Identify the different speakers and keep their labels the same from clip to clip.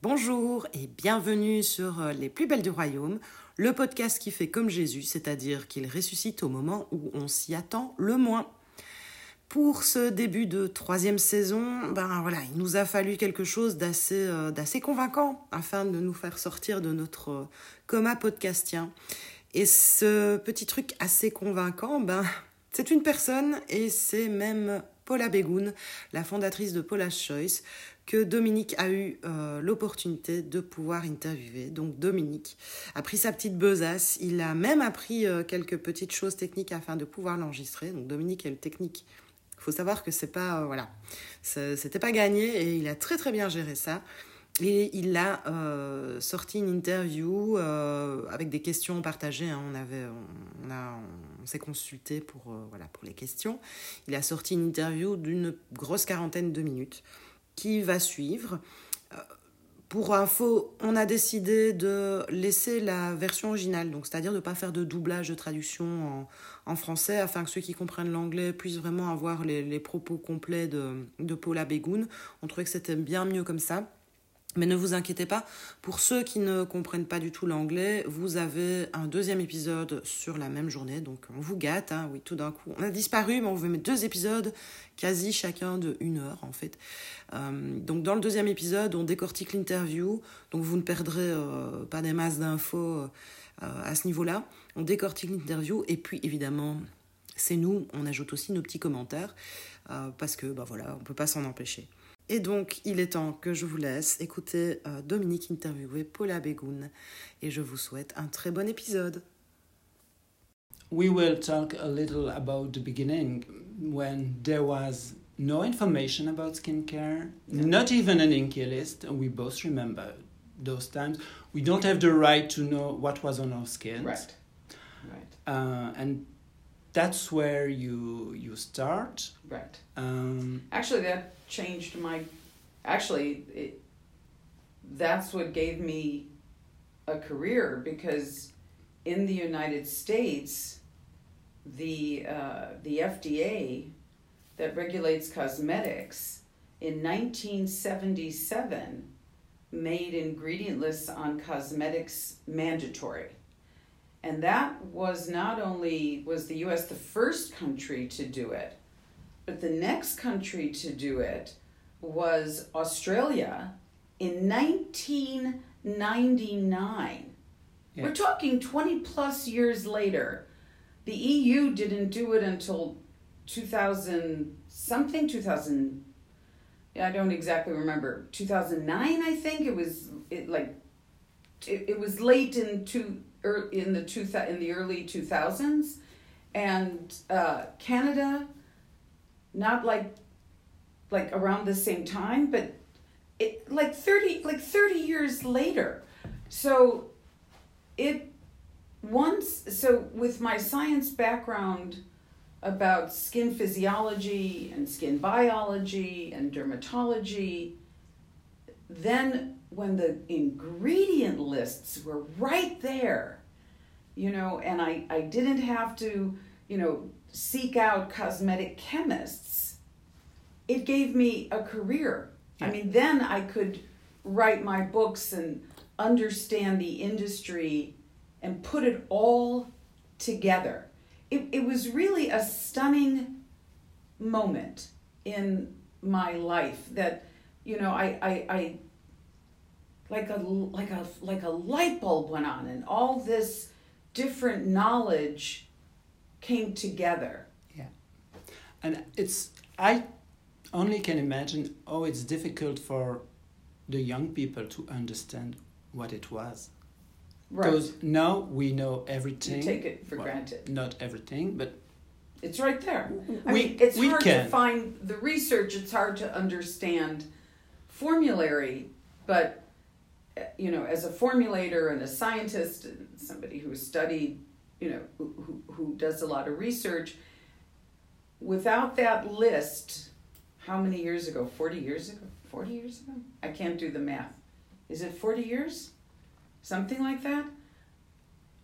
Speaker 1: Bonjour et bienvenue sur euh, Les plus belles du royaume, le podcast qui fait comme Jésus, c'est-à-dire qu'il ressuscite au moment où on s'y attend le moins. Pour ce début de troisième saison, ben voilà, il nous a fallu quelque chose d'assez euh, convaincant afin de nous faire sortir de notre euh, coma podcastien. Et ce petit truc assez convaincant, ben c'est une personne et c'est même Paula Begoun, la fondatrice de Paula's Choice, que Dominique a eu euh, l'opportunité de pouvoir interviewer. Donc Dominique a pris sa petite besace, il a même appris quelques petites choses techniques afin de pouvoir l'enregistrer. Donc Dominique est le technique. Il faut savoir que c'est pas euh, voilà, c'était pas gagné et il a très très bien géré ça. Et il a euh, sorti une interview euh, avec des questions partagées. Hein. On, avait, on, a, on s'est consulté pour, voilà, pour les questions. Il a sorti une interview d'une grosse quarantaine de minutes qui va suivre. Pour info, on a décidé de laisser la version originale, donc c'est-à-dire de ne pas faire de doublage de traduction en, français, afin que ceux qui comprennent l'anglais puissent vraiment avoir les, les propos complets de, de Paula Begoun. On trouvait que c'était bien mieux comme ça. Mais ne vous inquiétez pas, pour ceux qui ne comprennent pas du tout l'anglais, vous avez un deuxième épisode sur la même journée. Donc on vous gâte, hein, oui, tout d'un coup. On a disparu, mais on vous met deux épisodes, quasi chacun de une heure en fait. Euh, donc dans le deuxième épisode, on décortique l'interview, donc vous ne perdrez euh, pas des masses d'infos euh, à ce niveau-là. On décortique l'interview, et puis évidemment, c'est nous, on ajoute aussi nos petits commentaires, parce que bah voilà, on ne peut pas s'en empêcher. Et donc, il est temps que je vous laisse écouter euh, Dominique interviewer Paula Begoun. Et je vous souhaite un très bon épisode.
Speaker 2: We will talk a little about the beginning when there was no information about skincare, yeah. not even an Inky list. We both remember those times. We don't have the right to know what was on our skin.
Speaker 3: Right. Right.
Speaker 2: Uh, and that's where you you start.
Speaker 3: Right.
Speaker 2: Um,
Speaker 3: Actually, that changed my. Actually, it, that's what gave me a career because in the United States, the uh, the FDA that regulates cosmetics in 1977 made ingredient lists on cosmetics mandatory and that was not only was the US the first country to do it, but the next country to do it was Australia in 1999. Yeah. We're talking 20 plus years later. The EU didn't do it until 2000 something 2000 I don't exactly remember 2009 I think it was it like it, it was late in two in the two in the early 2000s and uh, Canada not like like around the same time but it like 30 like 30 years later. So it once so with my science background about skin physiology and skin biology and dermatology then when the ingredient lists were right there, you know, and I, I didn't have to, you know, seek out cosmetic chemists, it gave me a career. Yeah. I mean, then I could write my books and understand the industry and put it all together. It, it was really a stunning moment in my life that, you know, I, I, I like a like a like a light bulb went on and all this different knowledge came together.
Speaker 2: Yeah. And it's i only can imagine oh it's difficult for the young people to understand what it was.
Speaker 3: Right.
Speaker 2: because now we know everything.
Speaker 3: You take it for
Speaker 2: well,
Speaker 3: granted.
Speaker 2: not everything but
Speaker 3: it's right there. I
Speaker 2: we,
Speaker 3: mean it's
Speaker 2: we
Speaker 3: hard
Speaker 2: can.
Speaker 3: to find the research. It's hard to understand formulary but eh, you know, as a formulator and a scientist and somebody who studied, you know, who, who, does a lot of research, without that list, how many years ago? 40 years ago? 40 years ago? I can't do the math. Is it 40 years? something like that,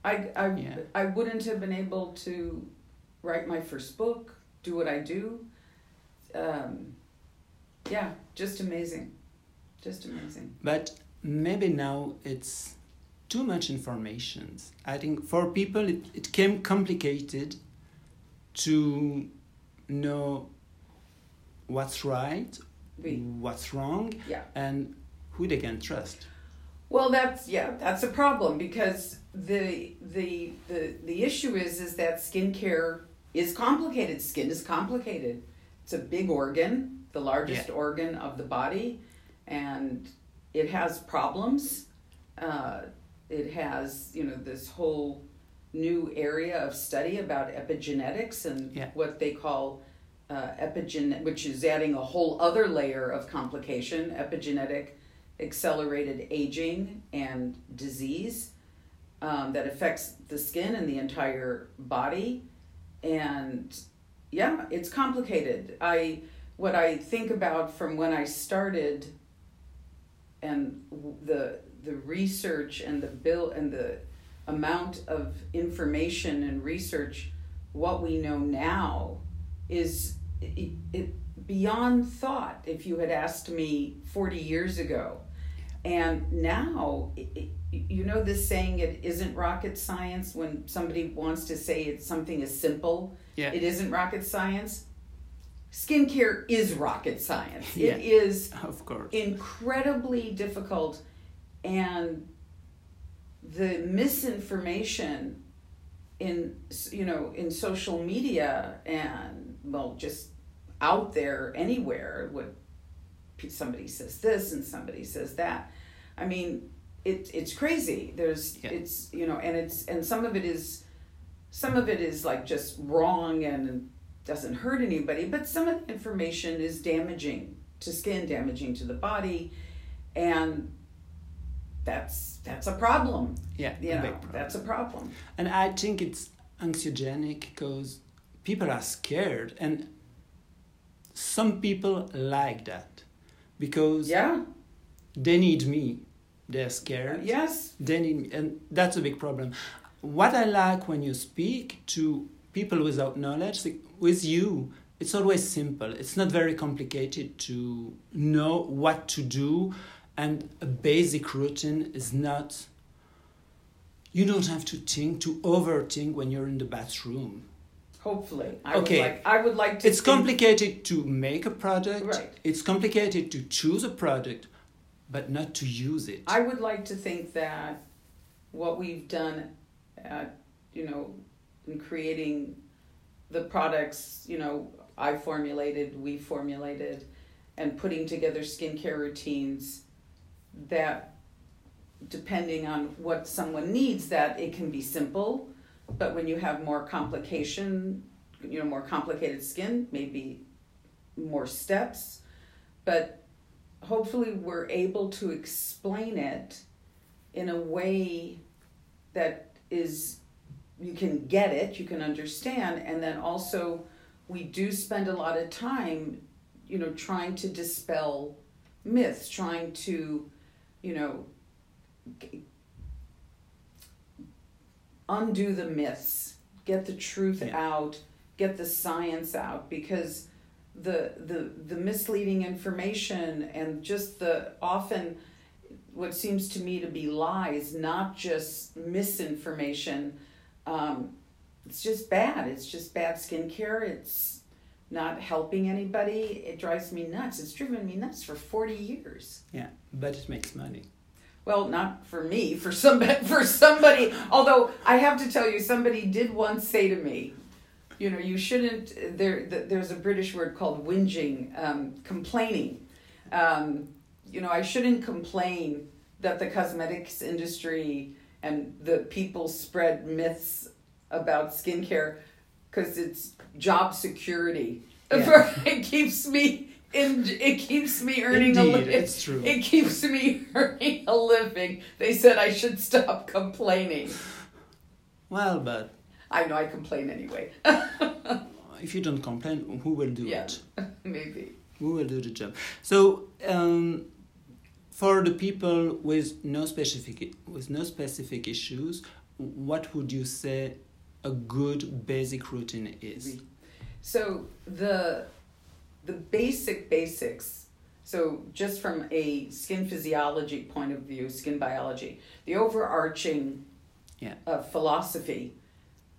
Speaker 3: I I
Speaker 2: Yeah.
Speaker 3: I wouldn't have been able to write my first book, do what I do. Um, yeah, just amazing, just amazing.
Speaker 2: But maybe now it's too much information. I think for people it, it came complicated to know what's right,
Speaker 3: We,
Speaker 2: what's wrong,
Speaker 3: yeah.
Speaker 2: and who they can trust.
Speaker 3: Well, that's yeah, that's a problem because the the the the issue is is that skincare is complicated. Skin is complicated. It's a big organ, the largest
Speaker 2: Yeah.
Speaker 3: organ of the body, and it has problems. Uh, it has you know this whole new area of study about epigenetics and
Speaker 2: Yeah.
Speaker 3: what they call uh, epigen, which is adding a whole other layer of complication, epigenetic accelerated aging and disease um, that affects the skin and the entire body and yeah it's complicated i what i think about from when i started and the the research and the bill and the amount of information and research what we know now is it, it beyond thought if you had asked me 40 years ago and now it, you know this saying it isn't rocket science when somebody wants to say it's something as simple
Speaker 2: Yeah.
Speaker 3: it isn't rocket science skincare is rocket science
Speaker 2: Yeah.
Speaker 3: it is
Speaker 2: Of course.
Speaker 3: incredibly difficult and the misinformation in you know in social media and well just out there anywhere what somebody says this and somebody says that. I mean it, it's crazy. There's
Speaker 2: Yeah.
Speaker 3: it's you know and it's and some of it is some of it is like just wrong and doesn't hurt anybody but some of the information is damaging to skin damaging to the body. And that's that's a problem
Speaker 2: Yeah,
Speaker 3: you know
Speaker 2: problem.
Speaker 3: that's a problem
Speaker 2: And I think it's anxiogenic because people are scared, and some people like that because
Speaker 3: yeah
Speaker 2: they need me. They're scared.
Speaker 3: yes
Speaker 2: They need me, and that's a big problem. What I like when you speak to people without knowledge, like with you, it's always simple. It's not very complicated to know what to do, and a basic routine is not. You don't have to think to overthink when you're in the bathroom.
Speaker 3: hopefully i
Speaker 2: Okay.
Speaker 3: would like i would like to
Speaker 2: It's
Speaker 3: think-
Speaker 2: complicated to make a product.
Speaker 3: Right.
Speaker 2: It's complicated to choose a product, but not to use it.
Speaker 3: I would like to think that what we've done, uh, you know, in creating the products, you know, I formulated, we formulated, and putting together skincare routines that, depending on what someone needs, that it can be simple, but when you have more complication, you know, more complicated skin, maybe more steps, but hopefully we're able to explain it in a way that is you can get it you can understand. And then also we do spend a lot of time you know trying to dispel myths trying to you know undo the myths get the truth
Speaker 2: Yeah.
Speaker 3: out get the science out because the the the misleading information and just the often what seems to me to be lies not just misinformation um, it's just bad it's just bad skincare it's not helping anybody it drives me nuts it's driven me nuts for 40 years
Speaker 2: Yeah, but it makes money.
Speaker 3: well, not for me, for somebody, for somebody. Although I have to tell you, somebody did once say to me, you know, you shouldn't. There, th- there's a British word called whinging, um, complaining. Um, you know, I shouldn't complain that the cosmetics industry and the people spread myths about skincare because it's job security.
Speaker 2: Yeah.
Speaker 3: it keeps me in. It keeps me earning a living.
Speaker 2: it's true.
Speaker 3: It keeps me earning a living. They said I should stop complaining.
Speaker 2: Well, but
Speaker 3: I know I complain anyway.
Speaker 2: if you don't complain, who will do
Speaker 3: Yeah.
Speaker 2: it?
Speaker 3: Maybe.
Speaker 2: Who will do the job? So, um, for the people with no specific with no specific issues, what would you say a good basic routine is?
Speaker 3: So the the basic basics. So just from a skin physiology point of view, skin biology, the overarching
Speaker 2: yeah.
Speaker 3: uh, philosophy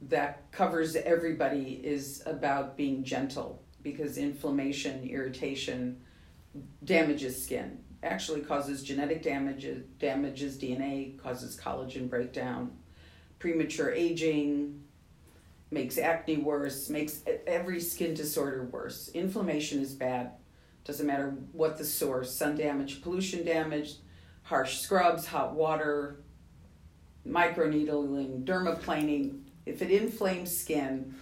Speaker 3: that covers everybody is about being gentle because inflammation, irritation damages skin. Actually causes genetic damage, damages DNA, causes collagen breakdown, premature aging, makes acne worse, makes every skin disorder worse. Inflammation is bad. Doesn't matter what the source sun damage, pollution damage, harsh scrubs, hot water, microneedling, dermaplaning. If it inflames skin,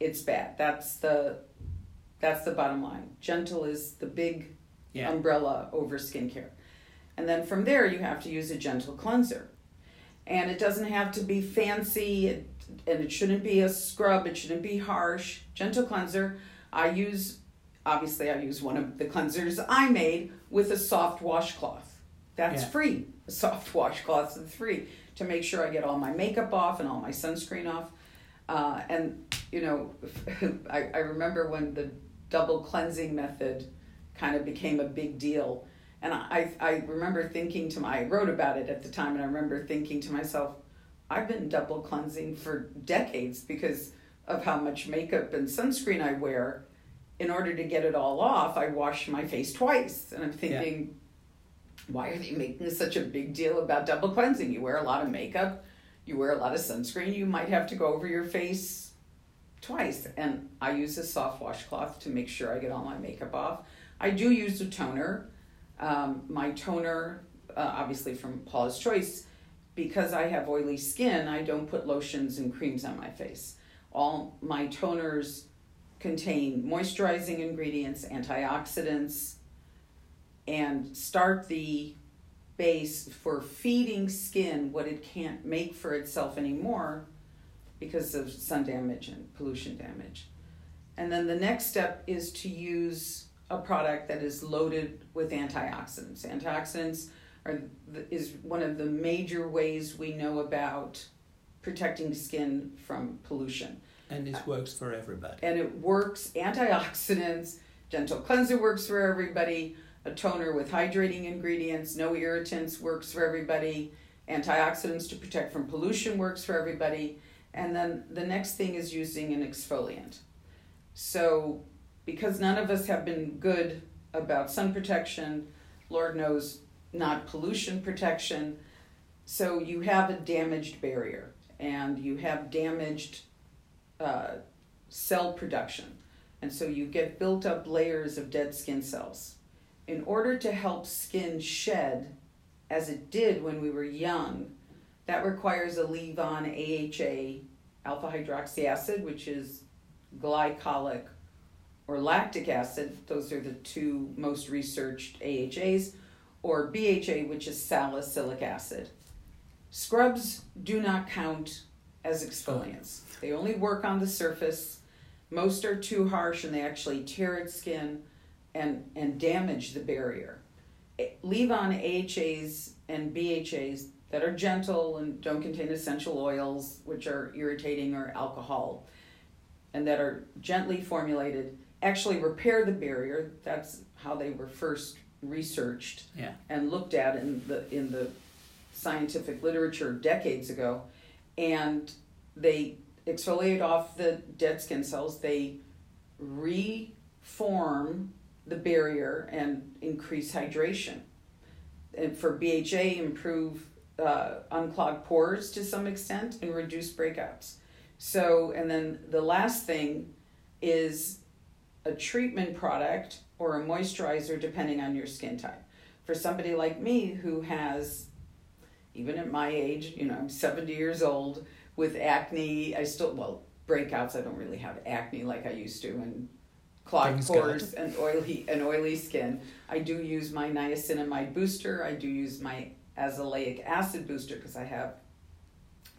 Speaker 3: it's bad. That's the that's the bottom line. Gentle is the big yeah. umbrella over skincare. And then from there you have to use a gentle cleanser. And it doesn't have to be fancy and it shouldn't be a scrub, it shouldn't be harsh. Gentle cleanser. I use obviously I use one of the cleansers I made with a soft washcloth. That's yeah. free. A soft washcloth is free to make sure I get all my makeup off and all my sunscreen off. Uh, and you know, I, I remember when the double cleansing method kind of became a big deal. And I, I remember thinking to my, I wrote about it at the time, and I remember thinking to myself, I've been double cleansing for decades because of how much makeup and sunscreen I wear. In order to get it all off, I wash my face twice. And I'm thinking, yeah. why are they making such a big deal about double cleansing? You wear a lot of makeup, you wear a lot of sunscreen, you might have to go over your face twice. And I use a soft washcloth to make sure I get all my makeup off. I do use a toner. Um, my toner, uh, obviously from Paula's Choice, because I have oily skin, I don't put lotions and creams on my face. All my toners contain moisturizing ingredients, antioxidants, and start the base for feeding skin what it can't make for itself anymore because of sun damage and pollution damage. And then the next step is to use a product that is loaded with antioxidants. Antioxidants are is one of the major ways we know about protecting skin from pollution.
Speaker 2: And this works for everybody.
Speaker 3: And it works antioxidants, gentle cleanser works for everybody, a toner with hydrating ingredients, no irritants works for everybody, antioxidants to protect from pollution works for everybody. And then the next thing is using an exfoliant. So because none of us have been good about sun protection, Lord knows not pollution protection. So you have a damaged barrier and you have damaged uh, cell production. And so you get built up layers of dead skin cells. In order to help skin shed, as it did when we were young, that requires a leave on AHA, alpha hydroxy acid, which is glycolic or lactic acid, those are the two most researched AHAs, or BHA, which is salicylic acid. Scrubs do not count as exfoliants. They only work on the surface. Most are too harsh and they actually tear at skin and, and damage the barrier. Leave on AHAs and BHAs that are gentle and don't contain essential oils, which are irritating or alcohol, and that are gently formulated actually repair the barrier. That's how they were first researched
Speaker 2: yeah.
Speaker 3: and looked at in the in the scientific literature decades ago, and they exfoliate off the dead skin cells. They reform the barrier and increase hydration. And for BHA, improve uh, unclog pores to some extent and reduce breakouts. So, and then the last thing is a treatment product or a moisturizer depending on your skin type. For somebody like me who has, even at my age, you know, I'm 70 years old with acne, I still, well, breakouts, I don't really have acne like I used to, and clogged pores and oily and oily skin. I do use my niacinamide booster. I do use my azelaic acid booster because I have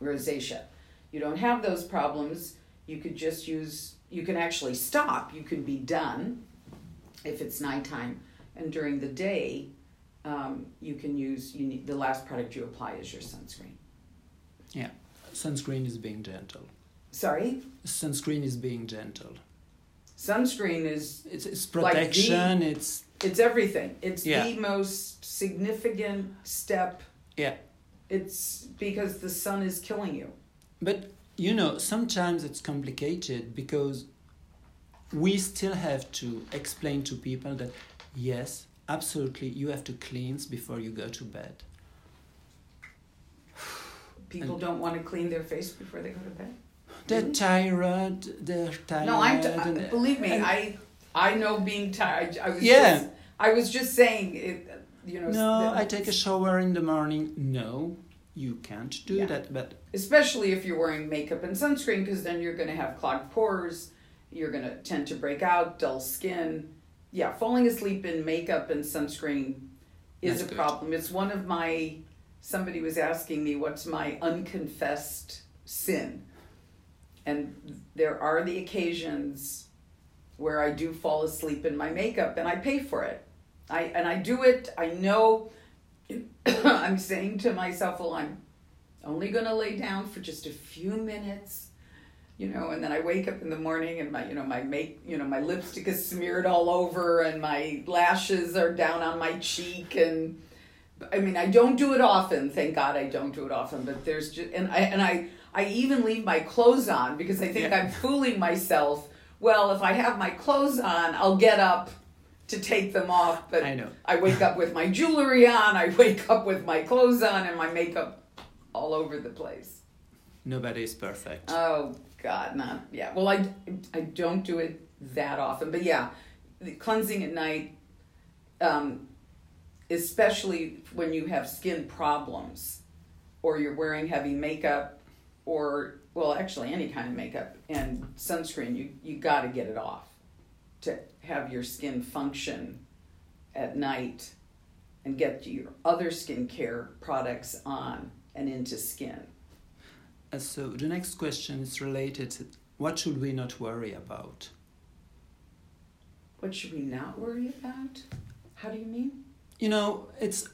Speaker 3: rosacea. You don't have those problems. You could just use you can actually stop. You can be done if it's nighttime, and during the day, um, you can use you need the last product you apply is your sunscreen.
Speaker 2: Yeah, sunscreen is being gentle.
Speaker 3: Sorry,
Speaker 2: Sunscreen is being gentle.
Speaker 3: sunscreen is
Speaker 2: It's, it's
Speaker 3: Like the-
Speaker 2: protection. it's
Speaker 3: it's everything. It's
Speaker 2: Yeah.
Speaker 3: the most significant step.
Speaker 2: yeah.
Speaker 3: It's because the sun is killing you.
Speaker 2: But you know, sometimes it's complicated because we still have to explain to people that yes, absolutely, you have to cleanse before you go to bed.
Speaker 3: People
Speaker 2: And-
Speaker 3: don't want to clean their face before they go to bed.
Speaker 2: They're tired. They're tired.
Speaker 3: No, I'm. T-
Speaker 2: and-
Speaker 3: believe me,
Speaker 2: and-
Speaker 3: I I know being tired. I was
Speaker 2: Yeah.
Speaker 3: Just, I was just saying it. You know.
Speaker 2: No, I take a shower in the morning. No, you can't do
Speaker 3: Yeah.
Speaker 2: that. But
Speaker 3: especially if you're wearing makeup and sunscreen, because then you're going to have clogged pores. You're going to tend to break out, dull skin. Yeah, falling asleep in makeup and sunscreen is
Speaker 2: That's
Speaker 3: a
Speaker 2: good.
Speaker 3: problem. It's one of my. Somebody was asking me what's my unconfessed sin, and there are the occasions where I do fall asleep in my makeup, and I pay for it. I and I do it. I know. I'm saying to myself, well, I'm only going to lay down for just a few minutes you know and then i wake up in the morning and my you know my make you know my lipstick is smeared all over and my lashes are down on my cheek and i mean i don't do it often thank god i don't do it often but there's just and i and i i even leave my clothes on because i think
Speaker 2: Yeah.
Speaker 3: i'm fooling myself well if i have my clothes on i'll get up to take them off but
Speaker 2: I know.
Speaker 3: I wake up with my jewelry on, I wake up with my clothes on, and my makeup all over the place.
Speaker 2: Nobody is perfect.
Speaker 3: Oh God, not yeah. Well, I I don't do it that often, but yeah, cleansing at night, um, especially when you have skin problems, or you're wearing heavy makeup, or well, actually any kind of makeup and sunscreen, you you got to get it off to have your skin function at night and get your other skincare products on and into skin.
Speaker 2: Uh, so the next question is related. To what should we not worry about?
Speaker 3: What should we not worry about? How do you mean?
Speaker 2: You know, it's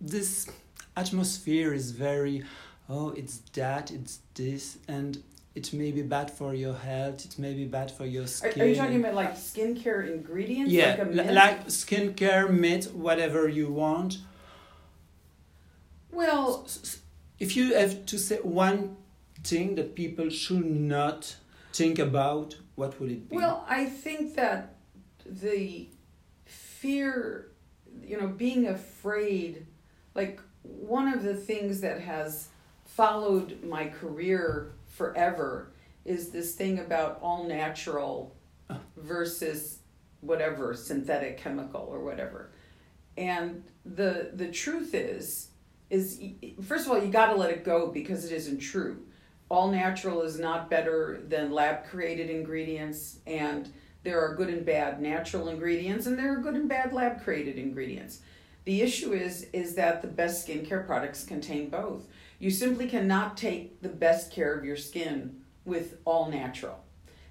Speaker 2: this atmosphere is very oh it's that it's this and it may be bad for your health it may be bad for your
Speaker 3: Are,
Speaker 2: skin
Speaker 3: are you talking about like skincare ingredients?
Speaker 2: yeah
Speaker 3: like a mint?
Speaker 2: like skincare mint whatever you want
Speaker 3: well,
Speaker 2: s- if you have to say one thing that people should not think about what would it be
Speaker 3: well, I think that the fear, you know, being afraid, like one of the things that has followed my career forever is this thing about all natural versus whatever synthetic chemical or whatever. And the the truth is is first of all you got to let it go because it isn't true. All natural is not better than lab created ingredients and there are good and bad natural ingredients and there are good and bad lab created ingredients. The issue is is that the best skincare products contain both. You simply cannot take the best care of your skin with all natural.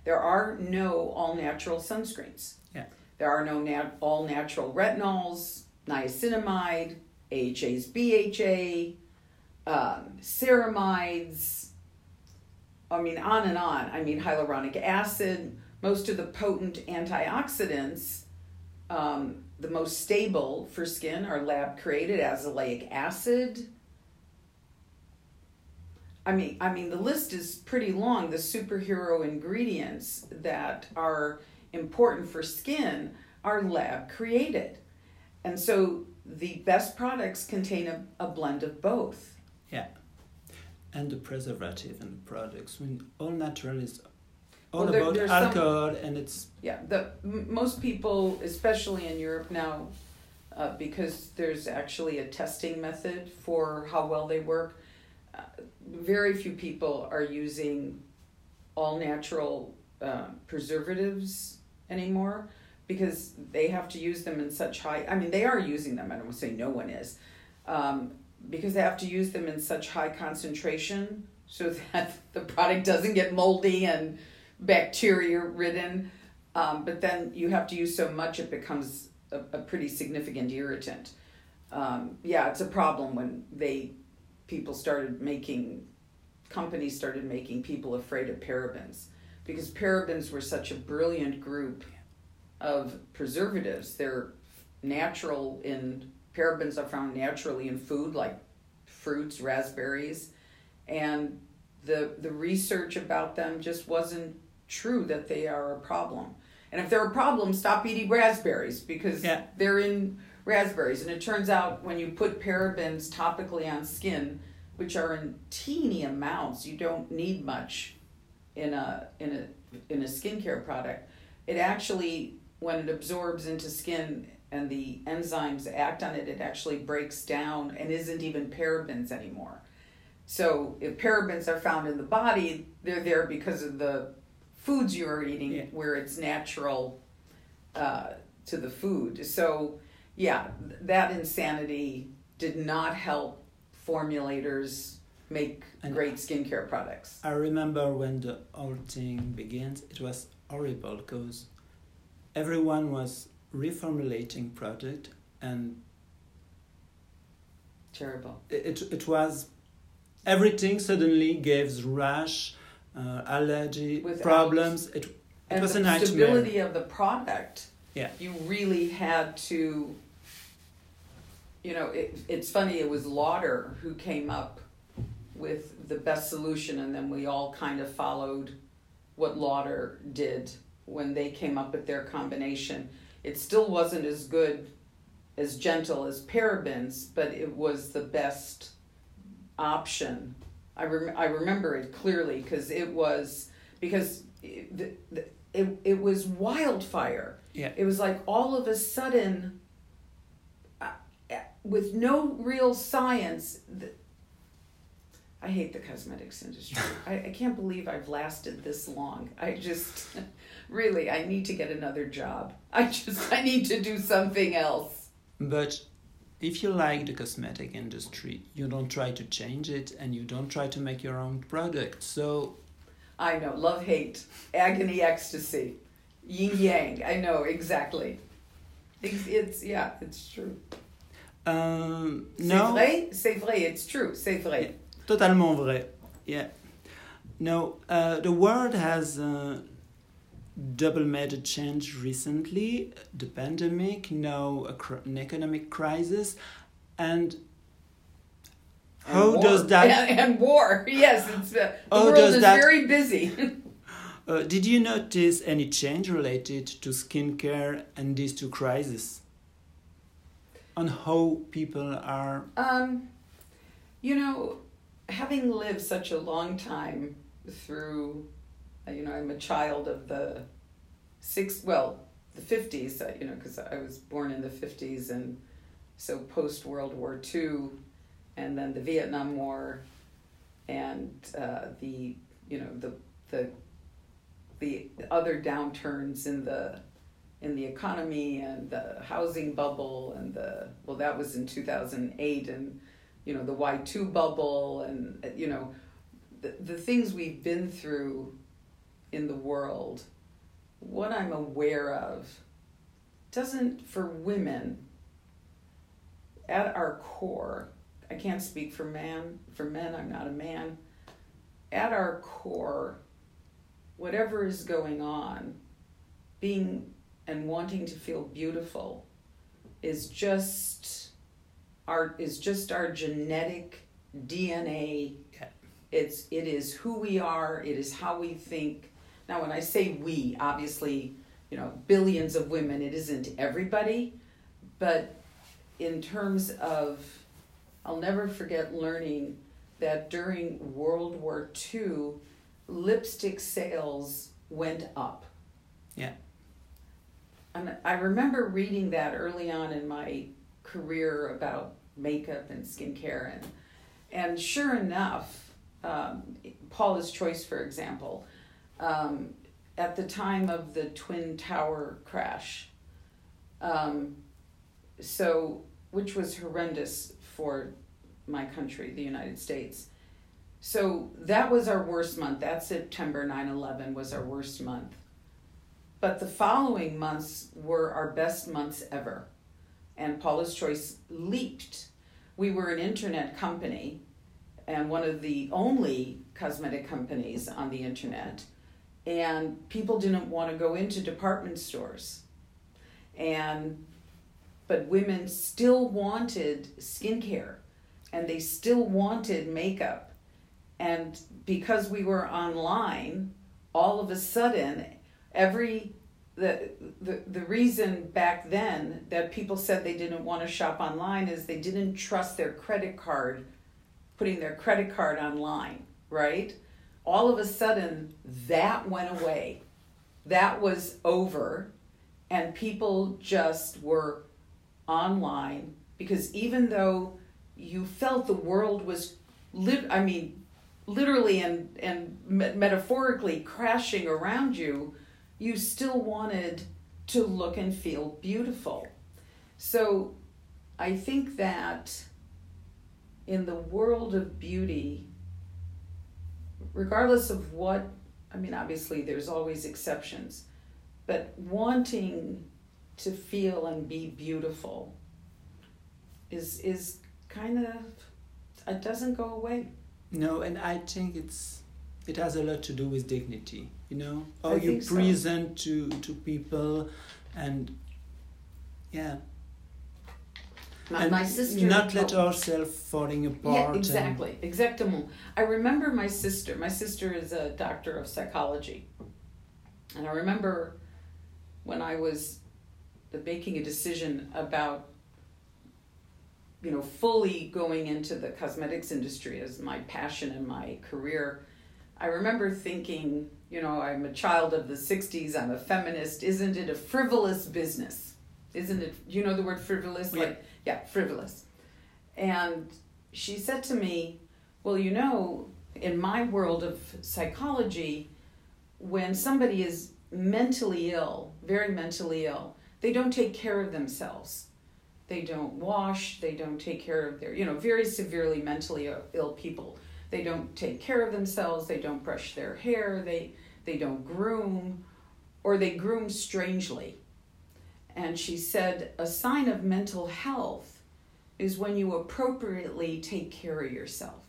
Speaker 3: There are no all natural sunscreens.
Speaker 2: Yeah.
Speaker 3: There are no nat- all natural retinols, niacinamide, AHA's BHA, um, ceramides. I mean, on and on. I mean, hyaluronic acid, most of the potent antioxidants, um, the most stable for skin are lab created, azelaic acid. I mean, I mean, the list is pretty long. The superhero ingredients that are important for skin are lab created, and so the best products contain a, a blend of both.
Speaker 2: yeah and the preservative and the products I mean, all natural is all
Speaker 3: Well, there-
Speaker 2: about
Speaker 3: there's some-
Speaker 2: alcohol and it's
Speaker 3: Yeah, the m- most people, especially in Europe now, uh, because there's actually a testing method for how well they work. Uh, very few people are using all natural uh, preservatives anymore because they have to use them in such high. I mean, they are using them. I don't say no one is, um, because they have to use them in such high concentration so that the product doesn't get moldy and bacteria ridden. Um, but then you have to use so much it becomes a, a pretty significant irritant. Um, yeah, it's a problem when they people started making companies started making people afraid of parabens because parabens were such a brilliant group of preservatives. They're natural in parabens are found naturally in food like fruits, raspberries, and the the research about them just wasn't true that they are a problem. And if they're a problem, stop eating raspberries because
Speaker 2: Yeah.
Speaker 3: they're in raspberries. And it turns out when you put parabens topically on skin, which are in teeny amounts, you don't need much in a in a in a skincare product. It actually when it absorbs into skin and the enzymes act on it, it actually breaks down and isn't even parabens anymore. So if parabens are found in the body, they're there because of the foods you're eating,
Speaker 2: Yeah.
Speaker 3: where it's natural uh, to the food. So yeah, that insanity did not help formulators make
Speaker 2: And-
Speaker 3: great skincare products.
Speaker 2: I remember when the whole thing began, it was horrible because everyone was reformulating product and
Speaker 3: Terrible.
Speaker 2: it, it was everything suddenly gives rash, uh, allergy problems. It, it
Speaker 3: and
Speaker 2: was a nightmare.
Speaker 3: stability of the product
Speaker 2: Yeah.
Speaker 3: you really had to you know it, it's funny it was lauder who came up with the best solution and then we all kind of followed what lauder did when they came up with their combination. It still wasn't as good as gentle as parabens but it was the best option. I, rem- I remember it clearly because it was because it, it, it was wildfire.
Speaker 2: Yeah.
Speaker 3: it was like all of a sudden uh, uh, with no real science the, i hate the cosmetics industry. I, I can't believe i've lasted this long. I just really i need to get another job. I just i need to do something else.
Speaker 2: But if you like the cosmetic industry, you don't try to change it and you don't try to make your own product. So
Speaker 3: i know. Love hate agony ecstasy yin yang. I know exactly. It's, it's yeah it's true.
Speaker 2: Um,
Speaker 3: c'est
Speaker 2: no,
Speaker 3: vrai? C'est vrai it's true. C'est vrai
Speaker 2: totalement vrai. Yeah. No, uh, the world has uh, double major change recently. The pandemic, now a cr- an economic crisis, and
Speaker 3: And
Speaker 2: how
Speaker 3: war.
Speaker 2: does that?
Speaker 3: and, and war yes it's uh, the
Speaker 2: How
Speaker 3: world is
Speaker 2: that-
Speaker 3: very busy
Speaker 2: Uh, did you notice any change related to skincare and these two crises? On how people are
Speaker 3: um you know having lived such a long time through uh, you know i'm a child of the six well the 50s uh, you know because i was born in the 50s and so post world war ii and then the vietnam war and uh, the you know the the the other downturns in the in the economy and the housing bubble and the well that was in 2008 and you know the Y2 bubble and you know the, the things we've been through in the world what I'm aware of doesn't for women at our core I can't speak for man for men I'm not a man at our core whatever is going on being and wanting to feel beautiful is just our is just our genetic DNA.
Speaker 2: Yeah.
Speaker 3: It's it is who we are. It is how we think. Now, when I say we, obviously, you know, billions of women. It isn't everybody, but in terms of, I'll never forget learning that during World War II, lipstick sales went up.
Speaker 2: Yeah.
Speaker 3: And I remember reading that early on in my career about makeup and skincare and and sure enough, um, Paula's Choice, for example, um, at the time of the Twin Tower crash, um, so which was horrendous for my country, the United States. So that was our worst month. That September 9 11 was our worst month. but the following months were our best months ever. And Paula's Choice leaped. We were an internet company and one of the only cosmetic companies on the internet. And people didn't want to go into department stores. And but women still wanted skincare and they still wanted makeup. And because we were online, all of a sudden every the, the the reason back then that people said they didn't want to shop online is they didn't trust their credit card putting their credit card online, right? All of a sudden that went away. That was over and people just were online because even though you felt the world was lit I mean literally and and metaphorically crashing around you you still wanted to look and feel beautiful. So I think that in the world of beauty, regardless of what, I mean, obviously there's always exceptions, but wanting to feel and be beautiful is is kind of it doesn't go away.
Speaker 2: No, and I think it's it has a lot to do with dignity you know? How I you present so. to to people and yeah.
Speaker 3: My, and my sister
Speaker 2: not let oh, ourselves falling apart
Speaker 3: yeah exactly exactement. I remember my sister my sister is a doctor of psychology. And i remember when i was making a decision about you know fully going into the cosmetics industry as my passion and my career I remember thinking, you know, I'm a child of the 60s, I'm a feminist. Isn't it a frivolous business? Isn't it, you know the word frivolous?
Speaker 2: Yeah.
Speaker 3: Like, yeah, frivolous. And she said to me, well, you know, in my world of psychology, when somebody is mentally ill, very mentally ill, they don't take care of themselves. They don't wash, they don't take care of their, you know, very severely mentally ill people they don't take care of themselves, they don't brush their hair, they, they don't groom, or they groom strangely. And she said, a sign of mental health is when you appropriately take care of yourself.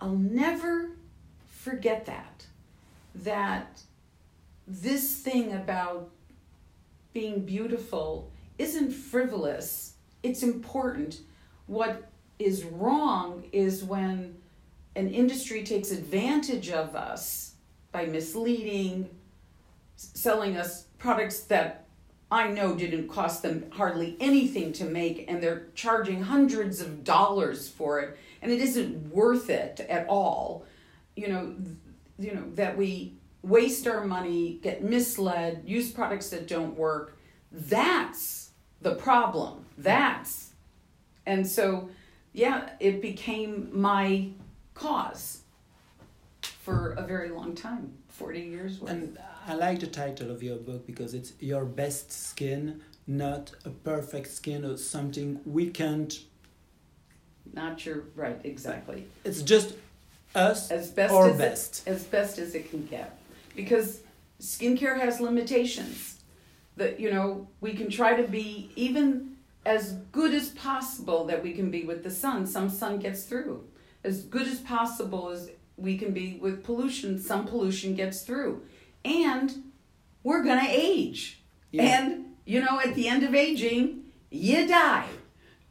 Speaker 3: I'll never forget that. That this thing about being beautiful isn't frivolous, it's important. What is wrong is when an industry takes advantage of us by misleading, selling us products that I know didn't cost them hardly anything to make, and they're charging hundreds of dollars for it, and it isn't worth it at all. You know, you know that we waste our money, get misled, use products that don't work. That's the problem. That's and so yeah, it became my cause for a very long time 40 years worth.
Speaker 2: and i like the title of your book because it's your best skin not a perfect skin or something we can't
Speaker 3: not your right exactly.
Speaker 2: It's just us
Speaker 3: as best
Speaker 2: or
Speaker 3: as
Speaker 2: best.
Speaker 3: it, as best as it can get. Because skincare has limitations that you know we can try to be even as good as possible that we can be with the sun. Some sun gets through as good as possible as we can be with pollution, some pollution gets through. And we're going to age. Yeah. And, you know, at the end of aging, you die.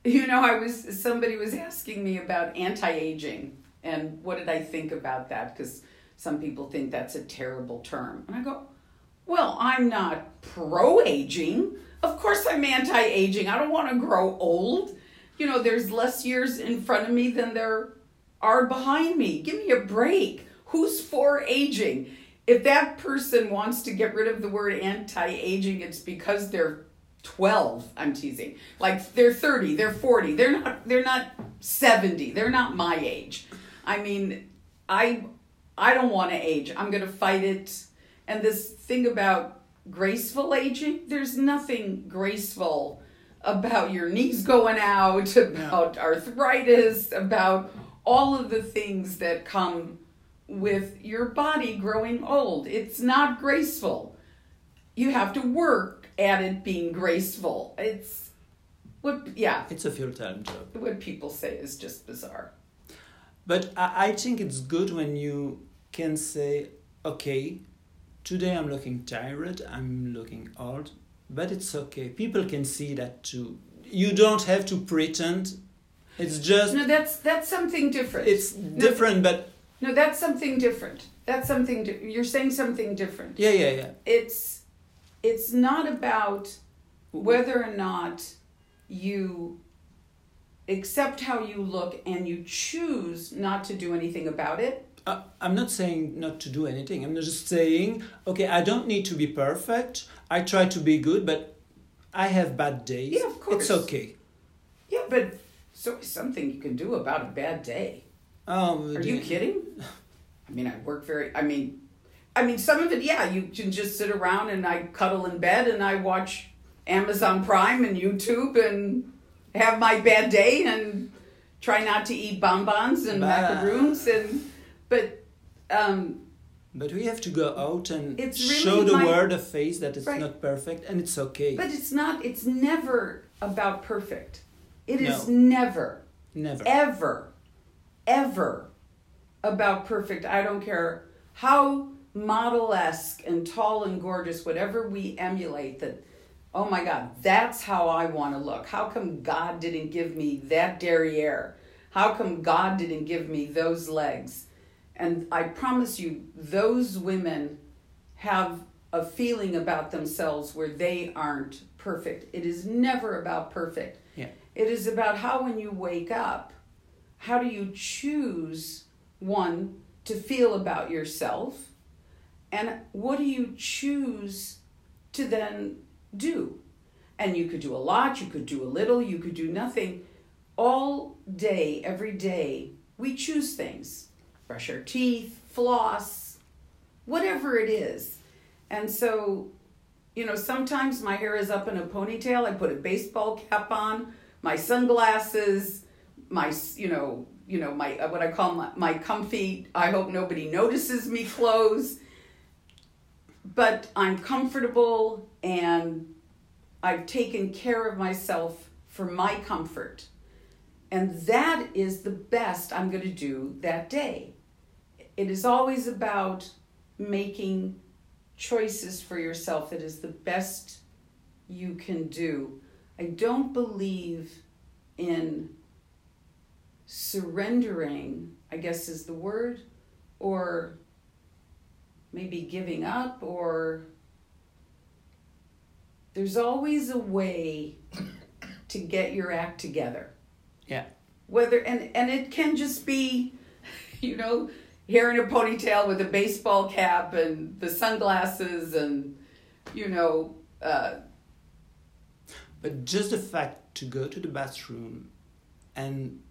Speaker 3: You know, I was, somebody was asking me about anti aging and what did I think about that? Because some people think that's a terrible term. And I go, well, I'm not pro aging. Of course, I'm anti aging. I don't want to grow old. You know, there's less years in front of me than there are behind me. Give me a break. Who's for aging? If that person wants to get rid of the word anti aging, it's because they're 12 i'm teasing like they're 30 they're 40 they're not they're not 70 they're not my age i mean i i don't want to age i'm going to fight it and this thing about graceful aging there's nothing graceful about your knees going out about arthritis about all of the things that come with your body growing old. It's not graceful. you have to work at it being graceful. It's what, yeah.
Speaker 2: It's a full time job.
Speaker 3: What people say is just bizarre.
Speaker 2: But I, I think it's good when you can say, okay, today I'm looking tired, I'm looking old, but it's okay. People can see that too. You don't have to pretend. It's just
Speaker 3: no. That's that's something different.
Speaker 2: It's different,
Speaker 3: no,
Speaker 2: but
Speaker 3: no, that's something different. That's something di- you're saying something different.
Speaker 2: Yeah, yeah, yeah.
Speaker 3: It's it's not about whether or not you accept how you look and you choose not to do anything about it.
Speaker 2: Uh, I'm not saying not to do anything. I'm just saying, okay, I don't need to be perfect. I try to be good, but I have bad days.
Speaker 3: Yeah, of course.
Speaker 2: It's okay.
Speaker 3: Yeah, but so something you can do about a bad day.
Speaker 2: Oh,
Speaker 3: are you kidding? I mean, I work very. I mean, I mean, some of it, yeah, you can just sit around and I cuddle in bed and I watch Amazon Prime and YouTube and have my bad day and try not to eat bonbons and bah. macaroons and but um
Speaker 2: but we have to go out and really show the my, world a face that it's right. not perfect and it's okay.
Speaker 3: But it's not it's never about perfect. It is no. never
Speaker 2: never
Speaker 3: ever ever about perfect. I don't care how model esque and tall and gorgeous, whatever we emulate that oh my God, that's how I want to look. How come God didn't give me that derriere? How come God didn't give me those legs? And I promise you, those women have a feeling about themselves where they aren't perfect. It is never about perfect. It is about how, when you wake up, how do you choose one to feel about yourself? And what do you choose to then do. And you could do a lot, you could do a little, you could do nothing. All day, every day, we choose things brush our teeth, floss, whatever it is. And so, you know, sometimes my hair is up in a ponytail. I put a baseball cap on, my sunglasses, my, you know, you know, my uh, what I call my, my comfy, I hope nobody notices me clothes. But I'm comfortable and I've taken care of myself for my comfort. And that is the best I'm going to do that day. It is always about making choices for yourself. It is the best you can do. I don't believe in surrendering, I guess is the word, or maybe giving up, or there's always a way to get your act together.
Speaker 2: Yeah.
Speaker 3: Whether and and it can just be, you know, hair in a ponytail with a baseball cap and the sunglasses and, you know. Uh,
Speaker 2: but just the fact to go to the bathroom and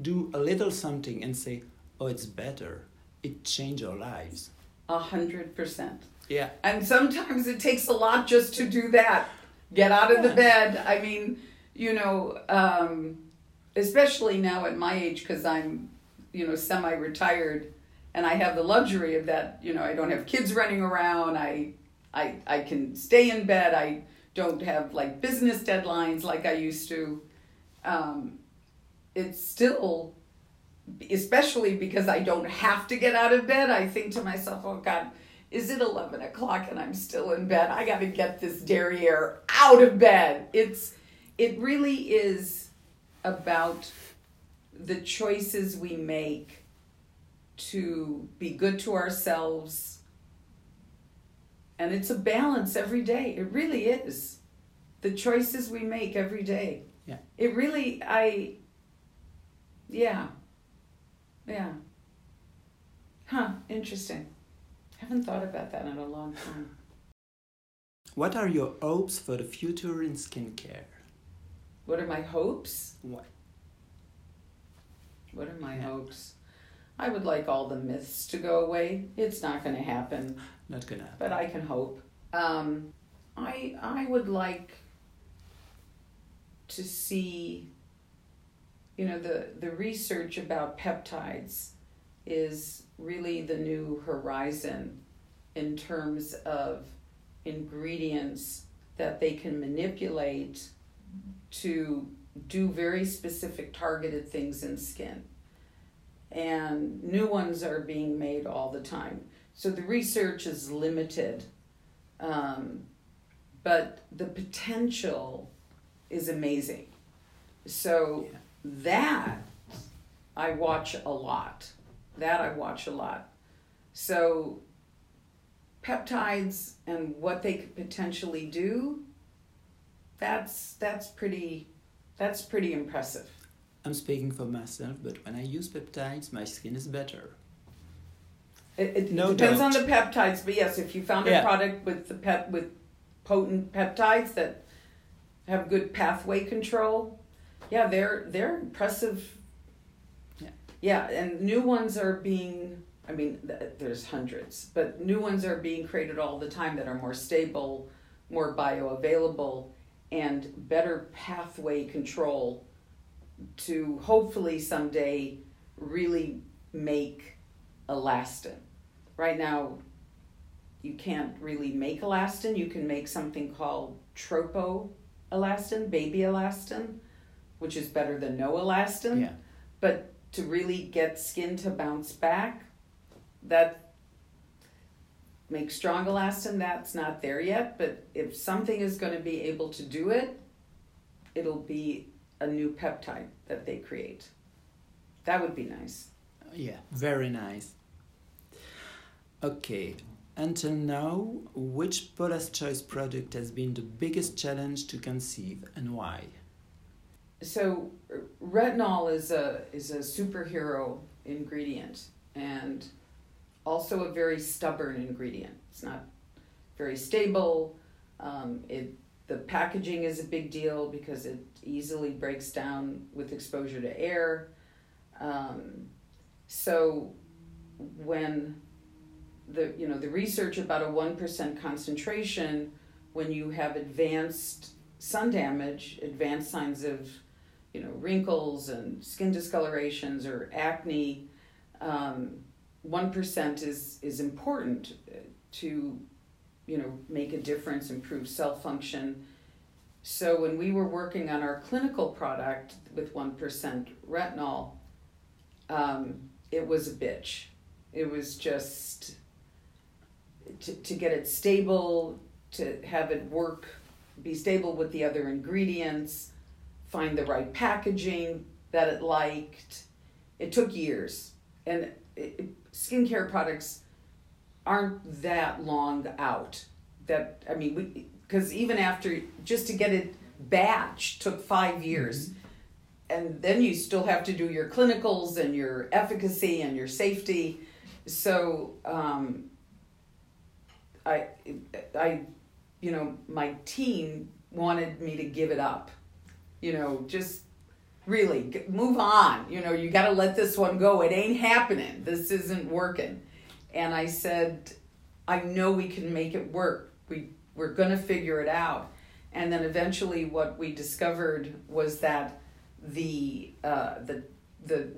Speaker 2: do a little something and say, "Oh, it's better," it changed our lives.
Speaker 3: A hundred percent.
Speaker 2: Yeah.
Speaker 3: And sometimes it takes a lot just to do that. Get out of the bed. I mean, you know, um, especially now at my age, because I'm, you know, semi retired and I have the luxury of that, you know, I don't have kids running around. I, I, I can stay in bed. I don't have like business deadlines like I used to. Um, it's still, especially because I don't have to get out of bed, I think to myself, oh God, is it 11 o'clock and I'm still in bed? I got to get this derriere out of bed. It's, it really is about the choices we make to be good to ourselves. And it's a balance every day. It really is. The choices we make every day.
Speaker 2: Yeah.
Speaker 3: It really, I, yeah. Yeah. Huh, interesting. Haven't thought about that in a long time.
Speaker 2: What are your hopes for the future in skincare?
Speaker 3: What are my hopes?
Speaker 2: What?
Speaker 3: What are my yeah. hopes? I would like all the myths to go away. It's not going to happen.
Speaker 2: Not going to happen.
Speaker 3: But I can hope. Um, I I would like to see. You know the the research about peptides is really the new horizon in terms of ingredients that they can manipulate to do very specific targeted things in skin. And new ones are being made all the time. So the research is limited, um, but the potential is amazing. So yeah. that I watch a lot. That I watch a lot. So peptides and what they could potentially do that's that's pretty that's pretty impressive
Speaker 2: i'm speaking for myself but when i use peptides my skin is better
Speaker 3: it, it no depends doubt. on the peptides but yes if you found a yeah. product with the pep with potent peptides that have good pathway control yeah they're they're impressive yeah yeah and new ones are being I mean, there's hundreds, but new ones are being created all the time that are more stable, more bioavailable, and better pathway control to hopefully someday really make elastin. Right now, you can't really make elastin. You can make something called tropo elastin, baby elastin, which is better than no elastin. Yeah. But to really get skin to bounce back, that makes strong elastin, that's not there yet. But if something is going to be able to do it, it'll be a new peptide that they create. That would be nice.
Speaker 2: Yeah, very nice. Okay, until now, which Paula's Choice product has been the biggest challenge to conceive and why?
Speaker 3: So, retinol is a is a superhero ingredient, and also a very stubborn ingredient. It's not very stable. Um, it the packaging is a big deal because it easily breaks down with exposure to air. Um, so when the you know the research about a one percent concentration when you have advanced sun damage, advanced signs of you know wrinkles and skin discolorations or acne. Um, one percent is is important to you know make a difference improve cell function so when we were working on our clinical product with 1% retinol um, it was a bitch. It was just to, to get it stable to have it work be stable with the other ingredients find the right packaging that it liked. It took years. And it, skincare products aren't that long out. That I mean, we because even after just to get it batch took five years. Mm-hmm. And then you still have to do your clinicals and your efficacy and your safety. So um, I, I, you know, my team wanted me to give it up. You know, just really move on you know you got to let this one go it ain't happening this isn't working and i said i know we can make it work we we're going to figure it out and then eventually what we discovered was that the uh, the the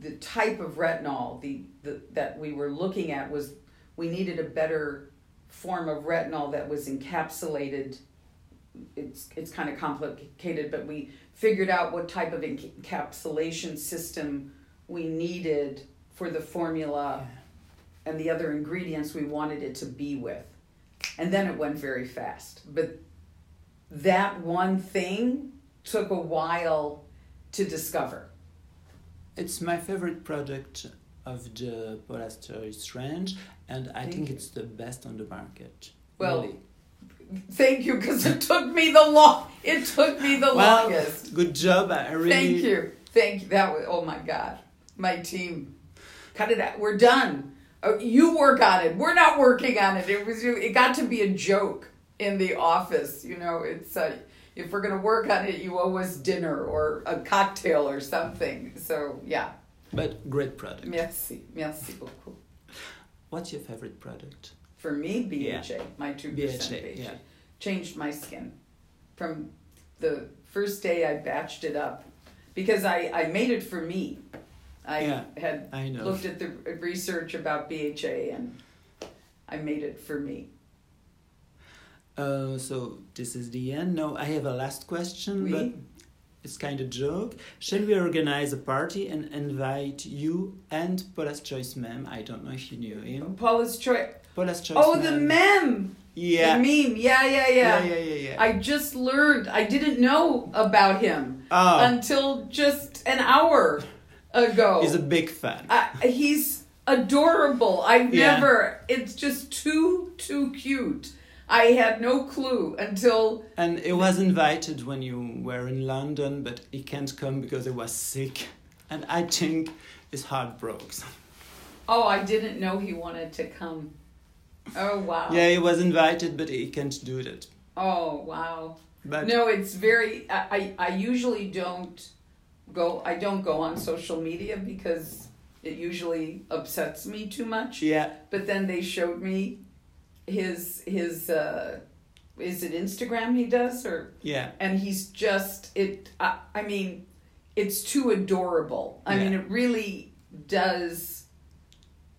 Speaker 3: the type of retinol the, the that we were looking at was we needed a better form of retinol that was encapsulated it's it's kind of complicated but we figured out what type of encapsulation system we needed for the formula yeah. and the other ingredients we wanted it to be with. And then it went very fast. But that one thing took a while to discover.
Speaker 2: It's my favorite product of the Choice range, and I Thank think you. it's the best on the market.
Speaker 3: Well, really. Thank you, because it took me the long. It took me the well, longest.
Speaker 2: Good job. I really.
Speaker 3: Thank you. Thank you. That was. Oh my God, my team. Cut it out. We're done. Oh, you work on it. We're not working on it. It was. It got to be a joke in the office. You know, it's. Uh, if we're gonna work on it, you owe us dinner or a cocktail or something. So yeah.
Speaker 2: But great product.
Speaker 3: Merci, merci beaucoup.
Speaker 2: What's your favorite product?
Speaker 3: For me, BHA, yeah. my 2% BHA, BHA. Yeah. Changed my skin. From the first day I batched it up, because I, I made it for me. I yeah, had I looked at the research about BHA and I made it for me.
Speaker 2: Uh, so this is the end. No, I have a last question,
Speaker 3: Oui.
Speaker 2: but it's kind of joke. Shall we organize a party and invite you and Paula's Choice Mem? I don't know if you knew him.
Speaker 3: Paula's Choice.
Speaker 2: Paula's Choice
Speaker 3: Oh, the mem.
Speaker 2: Yeah.
Speaker 3: The meme. Yeah, yeah,
Speaker 2: yeah,
Speaker 3: yeah.
Speaker 2: yeah, yeah, yeah.
Speaker 3: I just learned. I didn't know about him
Speaker 2: oh,
Speaker 3: until just an hour ago.
Speaker 2: he's a big fan.
Speaker 3: I, he's adorable. I've
Speaker 2: Yeah.
Speaker 3: never. It's just too too cute. I had no clue until
Speaker 2: And he was invited when you were in London, but he can't come because he was sick. And I think his heart broke.
Speaker 3: oh, I didn't know he wanted to come. Oh wow.
Speaker 2: Yeah, he was invited, but he can't do that.
Speaker 3: Oh wow.
Speaker 2: But
Speaker 3: No, it's very. I, I I usually don't go. I don't go on social media because it usually upsets me too much.
Speaker 2: yeah,
Speaker 3: But then they showed me his his. uh Is it Instagram he does or?
Speaker 2: yeah,
Speaker 3: and he's just it I, I mean it's too adorable i mean it really does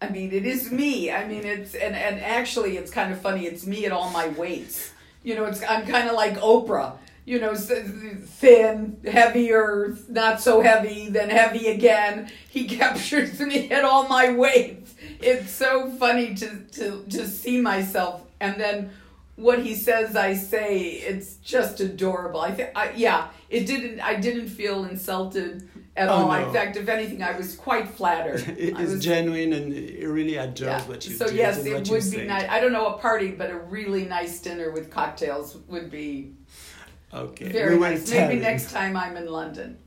Speaker 3: i mean it is me i mean it's and and actually it's kind of funny it's me at all my weights you know it's i'm kind of like oprah you know thin heavier not so heavy then heavy again he captures me at all my weights it's so funny to to to see myself and then what he says I say it's just adorable. I think I yeah, it didn't I didn't feel insulted at
Speaker 2: Oh,
Speaker 3: all.
Speaker 2: no.
Speaker 3: In fact, if anything, I was quite flattered.
Speaker 2: it
Speaker 3: I
Speaker 2: is
Speaker 3: was-
Speaker 2: genuine and he really adores
Speaker 3: yeah.
Speaker 2: what you
Speaker 3: so yes, it would be nice. I don't know a party, but a really nice dinner with cocktails would be
Speaker 2: Okay,
Speaker 3: very
Speaker 2: we will
Speaker 3: nice. Maybe next time I'm in London.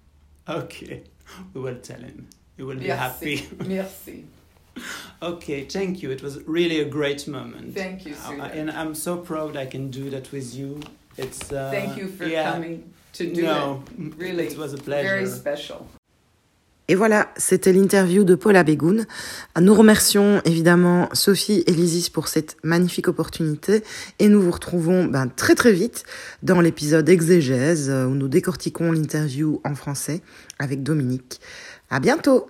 Speaker 2: Okay, we will tell him. He will be
Speaker 3: Merci.
Speaker 2: happy.
Speaker 3: Merci.
Speaker 2: Okay, thank you. It was really a great moment.
Speaker 3: Thank you,
Speaker 2: Uh,
Speaker 3: Sudha.
Speaker 2: and I'm so proud I can do that with you. It's uh,
Speaker 3: Thank you for
Speaker 2: yeah,
Speaker 3: coming to do
Speaker 2: no,
Speaker 3: it. Really,
Speaker 2: it was a pleasure.
Speaker 3: very special.
Speaker 1: Et voilà, c'était l'interview de Paula Bégoun. Nous remercions évidemment Sophie et Lysis pour cette magnifique opportunité et nous vous retrouvons ben, très très vite dans l'épisode exégèse euh, où nous décortiquons l'interview en français avec Dominique. À bientôt!